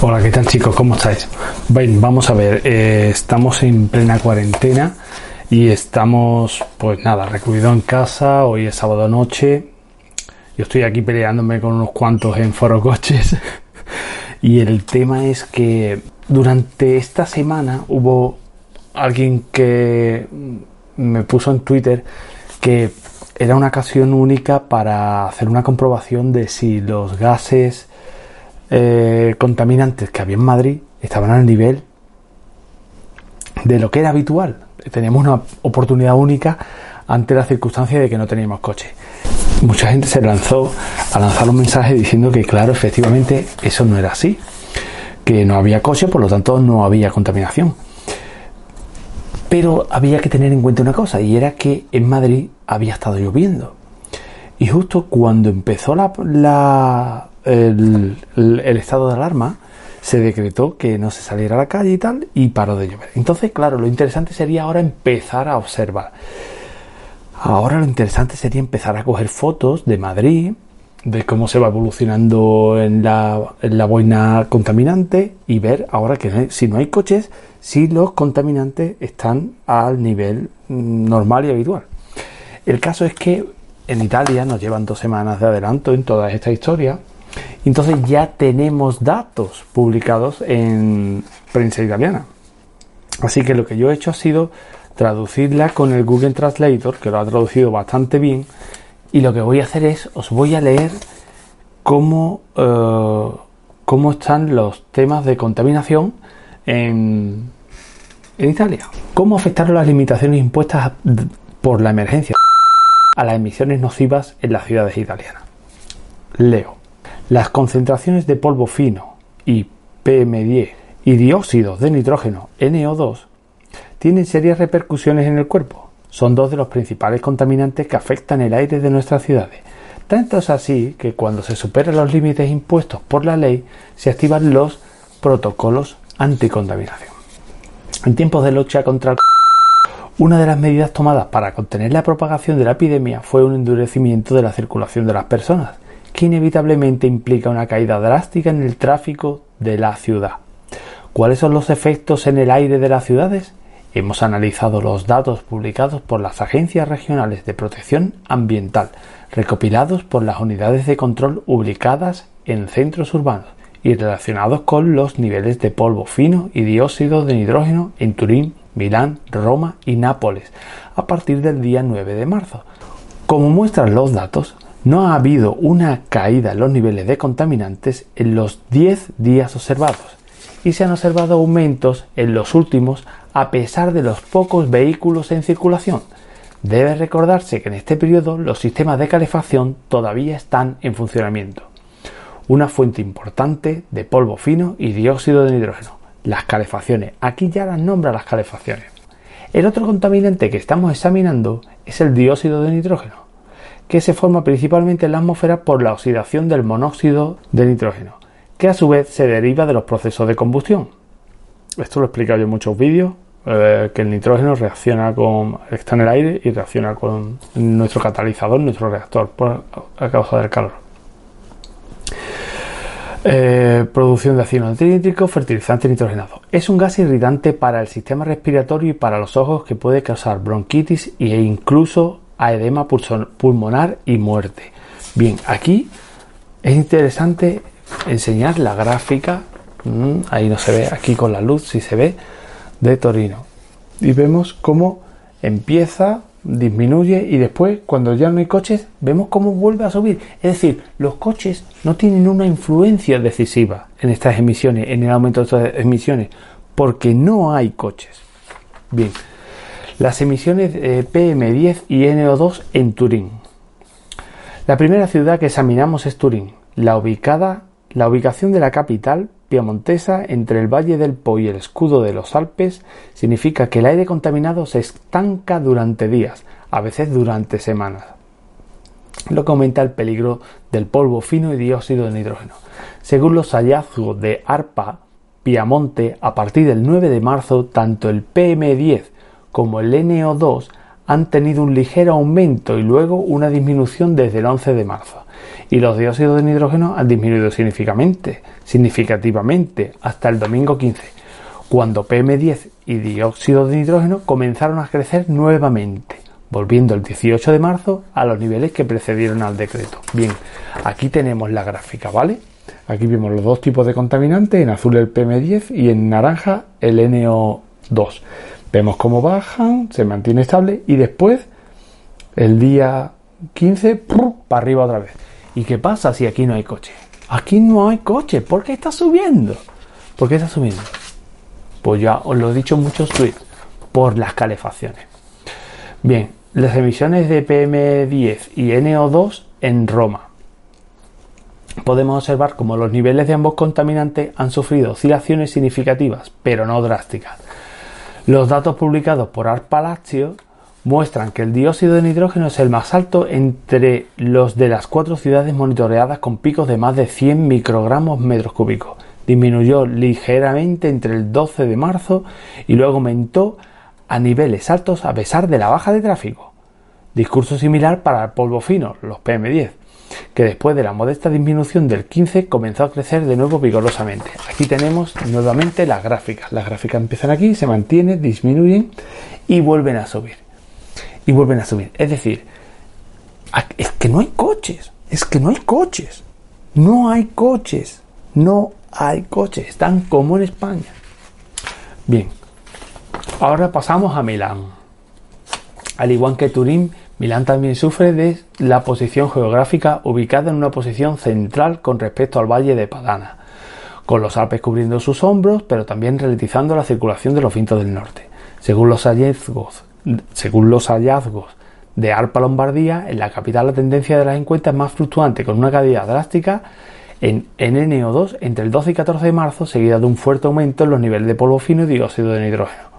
Hola, ¿qué tal chicos? ¿Cómo estáis? Bien, vamos a ver, eh, estamos en plena cuarentena y estamos, pues nada, recluidos en casa, hoy es sábado noche, yo estoy aquí peleándome con unos cuantos en foro coches y el tema es que durante esta semana hubo alguien que me puso en Twitter que era una ocasión única para hacer una comprobación de si los gases eh, contaminantes que había en Madrid estaban al nivel de lo que era habitual. Teníamos una oportunidad única ante la circunstancia de que no teníamos coche. Mucha gente se lanzó a lanzar un mensaje diciendo que, claro, efectivamente eso no era así, que no había coche, por lo tanto no había contaminación. Pero había que tener en cuenta una cosa, y era que en Madrid había estado lloviendo. Y justo cuando empezó la, la el, estado de alarma, se decretó que no se saliera a la calle y tal, y paró de llover. Entonces, claro, lo interesante sería ahora empezar a observar. Ahora lo interesante sería empezar a coger fotos de Madrid, de cómo se va evolucionando en la, en la boina contaminante y ver ahora que si no hay coches, si los contaminantes están al nivel mm, normal y habitual. El caso es que en Italia nos llevan dos semanas de adelanto en toda esta historia entonces ya tenemos datos publicados en prensa italiana. Así que lo que yo he hecho ha sido traducirla con el Google Translator, que lo ha traducido bastante bien. Y lo que voy a hacer es, os voy a leer cómo, eh, cómo están los temas de contaminación en, en Italia. ¿Cómo afectaron las limitaciones impuestas por la emergencia a las emisiones nocivas en las ciudades italianas? Leo. Las concentraciones de polvo fino y PM10 y dióxidos de nitrógeno NO2 tienen serias repercusiones en el cuerpo. Son dos de los principales contaminantes que afectan el aire de nuestras ciudades. Tanto es así que cuando se superan los límites impuestos por la ley, se activan los protocolos anticontaminación. En tiempos de lucha contra el una de las medidas tomadas para contener la propagación de la epidemia fue un endurecimiento de la circulación de las personas que inevitablemente implica una caída drástica en el tráfico de la ciudad. ¿Cuáles son los efectos en el aire de las ciudades? Hemos analizado los datos publicados por las agencias regionales de protección ambiental, recopilados por las unidades de control ubicadas en centros urbanos y relacionados con los niveles de polvo fino y dióxido de nitrógeno en Turín, Milán, Roma y Nápoles a partir del día 9 de marzo. Como muestran los datos, no ha habido una caída en los niveles de contaminantes en los 10 días observados y se han observado aumentos en los últimos a pesar de los pocos vehículos en circulación. Debe recordarse que en este periodo los sistemas de calefacción todavía están en funcionamiento. Una fuente importante de polvo fino y dióxido de nitrógeno. Las calefacciones. Aquí ya las nombra las calefacciones. El otro contaminante que estamos examinando es el dióxido de nitrógeno que se forma principalmente en la atmósfera por la oxidación del monóxido de nitrógeno, que a su vez se deriva de los procesos de combustión. Esto lo he explicado yo en muchos vídeos, eh, que el nitrógeno reacciona con, está en el aire y reacciona con nuestro catalizador, nuestro reactor, por, a causa del calor. Eh, producción de ácido nítrico, fertilizante nitrogenado. Es un gas irritante para el sistema respiratorio y para los ojos que puede causar bronquitis e incluso a edema pulmonar y muerte. Bien, aquí es interesante enseñar la gráfica, mm, ahí no se ve, aquí con la luz si se ve, de Torino. Y vemos cómo empieza, disminuye y después, cuando ya no hay coches, vemos cómo vuelve a subir. Es decir, los coches no tienen una influencia decisiva en estas emisiones, en el aumento de estas emisiones, porque no hay coches. Bien, las emisiones de PM10 y NO2 en Turín. La primera ciudad que examinamos es Turín. La, ubicada, la ubicación de la capital piamontesa entre el Valle del Po y el escudo de los Alpes significa que el aire contaminado se estanca durante días, a veces durante semanas. Lo que aumenta el peligro del polvo fino y dióxido de nitrógeno. Según los hallazgos de ARPA, Piamonte, a partir del 9 de marzo, tanto el PM10 como el NO2 han tenido un ligero aumento y luego una disminución desde el 11 de marzo. Y los dióxidos de nitrógeno han disminuido significativamente, significativamente hasta el domingo 15, cuando PM10 y dióxido de nitrógeno comenzaron a crecer nuevamente, volviendo el 18 de marzo a los niveles que precedieron al decreto. Bien, aquí tenemos la gráfica, ¿vale? Aquí vemos los dos tipos de contaminantes, en azul el PM10 y en naranja el NO2. Vemos cómo bajan, se mantiene estable y después el día 15 para arriba otra vez. ¿Y qué pasa si aquí no hay coche? Aquí no hay coche. ¿Por qué está subiendo? ¿Por qué está subiendo? Pues ya os lo he dicho en muchos tweets. Por las calefacciones. Bien, las emisiones de PM10 y NO2 en Roma. Podemos observar cómo los niveles de ambos contaminantes han sufrido oscilaciones significativas, pero no drásticas. Los datos publicados por ARPA muestran que el dióxido de nitrógeno es el más alto entre los de las cuatro ciudades monitoreadas con picos de más de 100 microgramos metros cúbicos. Disminuyó ligeramente entre el 12 de marzo y luego aumentó a niveles altos a pesar de la baja de tráfico. Discurso similar para el polvo fino, los PM10 que después de la modesta disminución del 15 comenzó a crecer de nuevo vigorosamente. Aquí tenemos nuevamente las gráficas. Las gráficas empiezan aquí, se mantienen, disminuyen y vuelven a subir. Y vuelven a subir. Es decir, es que no hay coches. Es que no hay coches. No hay coches. No hay coches. Están como en España. Bien. Ahora pasamos a Milán. Al igual que Turín, Milán también sufre de la posición geográfica ubicada en una posición central con respecto al valle de Padana, con los Alpes cubriendo sus hombros, pero también ralentizando la circulación de los vientos del norte. Según los hallazgos, de Arpa Lombardía, en la capital la tendencia de las encuestas es más fluctuante, con una caída drástica en NO2 entre el 12 y 14 de marzo, seguida de un fuerte aumento en los niveles de polvo fino y dióxido de nitrógeno.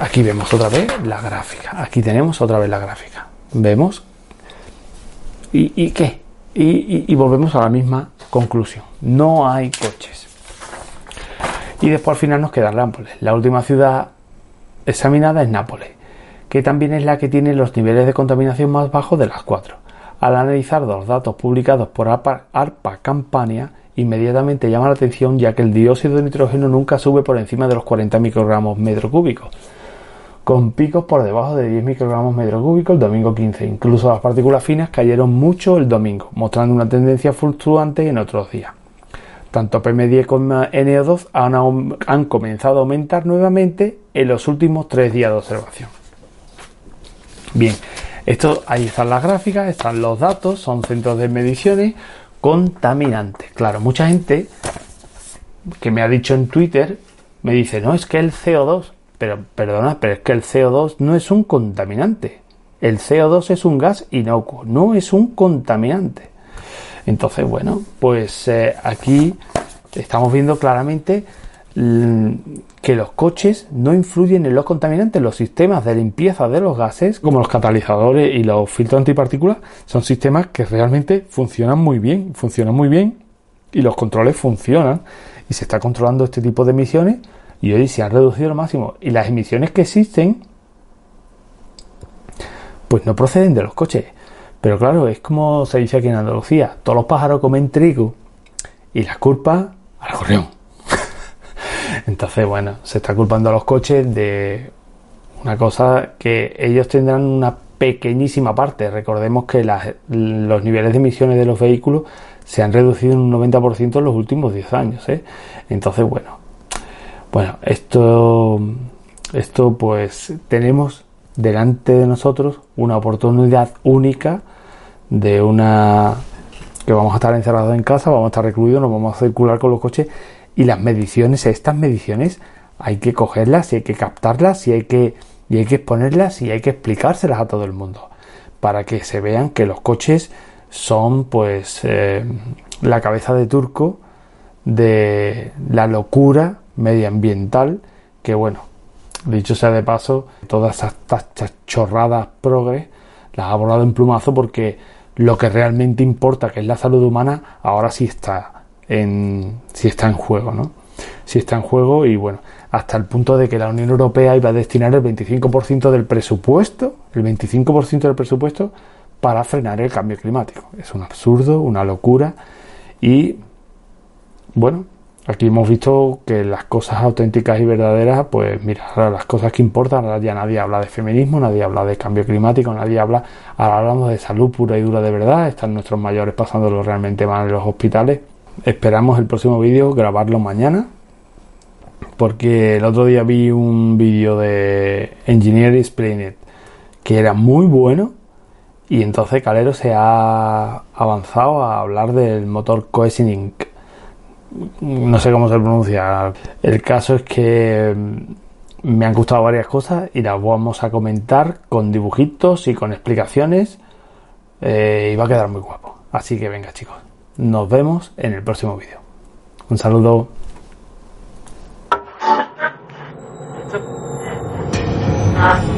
Aquí vemos otra vez la gráfica. Aquí tenemos otra vez la gráfica. Vemos. ¿Y, qué? Y, volvemos a la misma conclusión. No hay coches. Y después al final nos queda Nápoles. La última ciudad examinada es Nápoles, que también es la que tiene los niveles de contaminación más bajos de las cuatro. Al analizar los datos publicados por ARPA, ARPA Campania, inmediatamente llama la atención ya que el dióxido de nitrógeno nunca sube por encima de los 40 microgramos metro cúbicos con picos por debajo de 10 microgramos metro cúbico el domingo 15. Incluso las partículas finas cayeron mucho el domingo, mostrando una tendencia fluctuante en otros días. Tanto PM10 como NO2 han, comenzado a aumentar nuevamente en los últimos tres días de observación. Bien, esto, ahí están las gráficas, están los datos, son centros de mediciones contaminantes. Claro, mucha gente que me ha dicho en Twitter me dice, no, es que el CO2 pero perdona, pero es que el CO2 no es un contaminante. El CO2 es un gas inocuo, no es un contaminante. Entonces, bueno, pues eh, aquí estamos viendo claramente que los coches no influyen en los contaminantes. Los sistemas de limpieza de los gases, como los catalizadores y los filtros antipartículas, son sistemas que realmente funcionan muy bien, funcionan muy bien y los controles funcionan y se está controlando este tipo de emisiones y hoy se han reducido al máximo. Y las emisiones que existen, pues no proceden de los coches. Pero claro, es como se dice aquí en Andalucía, todos los pájaros comen trigo y las culpas al gorrión. Entonces, bueno, se está culpando a los coches de una cosa que ellos tendrán una pequeñísima parte. Recordemos que los niveles de emisiones de los vehículos se han reducido en un 90% en los últimos 10 años. ¿eh? Entonces, bueno, bueno, esto, esto pues tenemos delante de nosotros una oportunidad única de una que vamos a estar encerrados en casa, vamos a estar recluidos, nos vamos a circular con los coches y las mediciones, estas mediciones hay que cogerlas y hay que captarlas y hay que, y hay que exponerlas y hay que explicárselas a todo el mundo para que se vean que los coches son pues eh, la cabeza de turco de la locura medioambiental que bueno, dicho sea de paso, todas estas chorradas progres las ha volado en plumazo porque lo que realmente importa, que es la salud humana, ahora sí está en, sí está en juego, ¿no? Sí está en juego y bueno, hasta el punto de que la Unión Europea iba a destinar el 25% del presupuesto, el 25% del presupuesto para frenar el cambio climático. Es un absurdo, una locura y bueno, aquí hemos visto que las cosas auténticas y verdaderas, pues mira, las cosas que importan, ahora ya nadie habla de feminismo, nadie habla de cambio climático, nadie habla, ahora hablamos de salud pura y dura de verdad, están nuestros mayores pasándolo realmente mal en los hospitales. Esperamos el próximo vídeo grabarlo mañana, porque el otro día vi un vídeo de Engineer Explained que era muy bueno y entonces Calero se ha avanzado a hablar del motor Cohesion No sé cómo se pronuncia. El caso es que mm, me han gustado varias cosas y las vamos a comentar con dibujitos y con explicaciones eh, y va a quedar muy guapo. Así que venga chicos, nos vemos en el próximo vídeo. Un saludo.